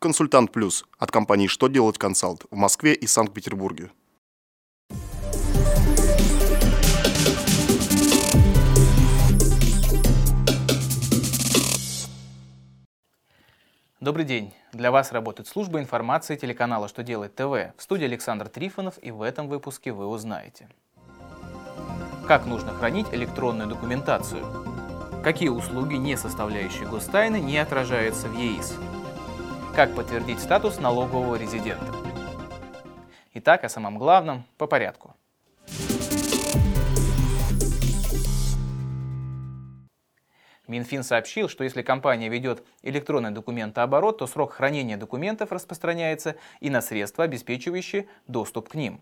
Консультант Плюс от компании «Что делать консалт» в Москве и Санкт-Петербурге. Добрый день! Для вас работает служба информации телеканала «Что делает ТВ». В студии Александр Трифонов и в этом выпуске вы узнаете. Как нужно хранить электронную документацию? Какие услуги, не составляющие гостайны, не отражаются в ЕИС? Как подтвердить статус налогового резидента? Итак, о самом главном по порядку. Минфин сообщил, что если компания ведет электронный документооборот, то срок хранения документов распространяется и на средства, обеспечивающие доступ к ним.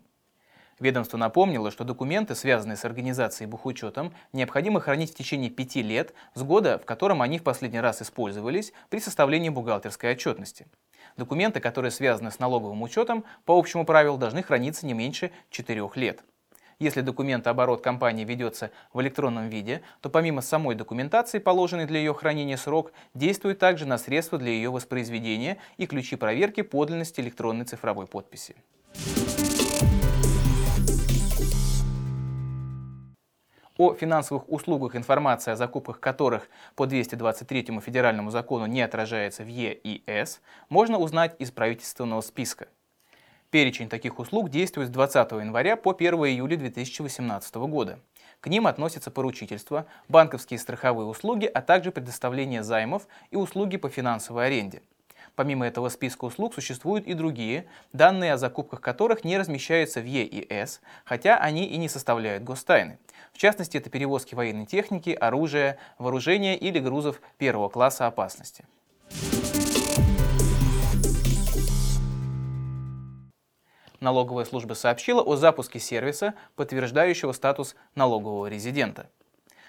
Ведомство напомнило, что документы, связанные с организацией бухучетом, необходимо хранить в течение пяти лет с года, в котором они в последний раз использовались при составлении бухгалтерской отчетности. Документы, которые связаны с налоговым учетом, по общему правилу должны храниться не меньше четырех лет. Если документооборот компании ведется в электронном виде, то помимо самой документации, положенной для ее хранения срок, действует также на средства для ее воспроизведения и ключи проверки подлинности электронной цифровой подписи. О финансовых услугах, информация о закупках которых по 223 федеральному закону не отражается в ЕИС, можно узнать из правительственного списка. Перечень таких услуг действует с 20 января по 1 июля 2018 года. К ним относятся поручительство, банковские страховые услуги, а также предоставление займов и услуги по финансовой аренде. Помимо этого списка услуг существуют и другие, данные о закупках которых не размещаются в ЕИС, хотя они и не составляют гостайны. В частности, это перевозки военной техники, оружия, вооружения или грузов первого класса опасности. налоговая служба сообщила о запуске сервиса, подтверждающего статус налогового резидента.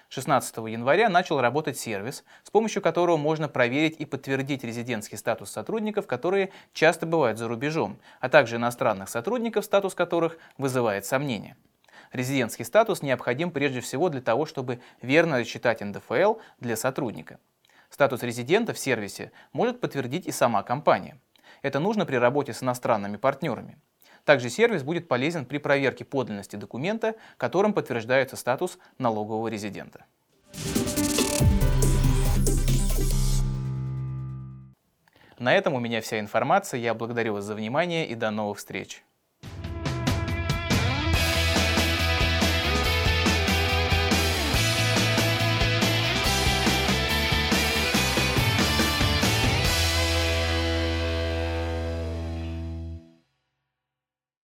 16 января начал работать сервис, с помощью которого можно проверить и подтвердить резидентский статус сотрудников, которые часто бывают за рубежом, а также иностранных сотрудников, статус которых вызывает сомнения. Резидентский статус необходим прежде всего для того, чтобы верно рассчитать НДФЛ для сотрудника. Статус резидента в сервисе может подтвердить и сама компания. Это нужно при работе с иностранными партнерами. Также сервис будет полезен при проверке подлинности документа, которым подтверждается статус налогового резидента. На этом у меня вся информация. Я благодарю вас за внимание и до новых встреч.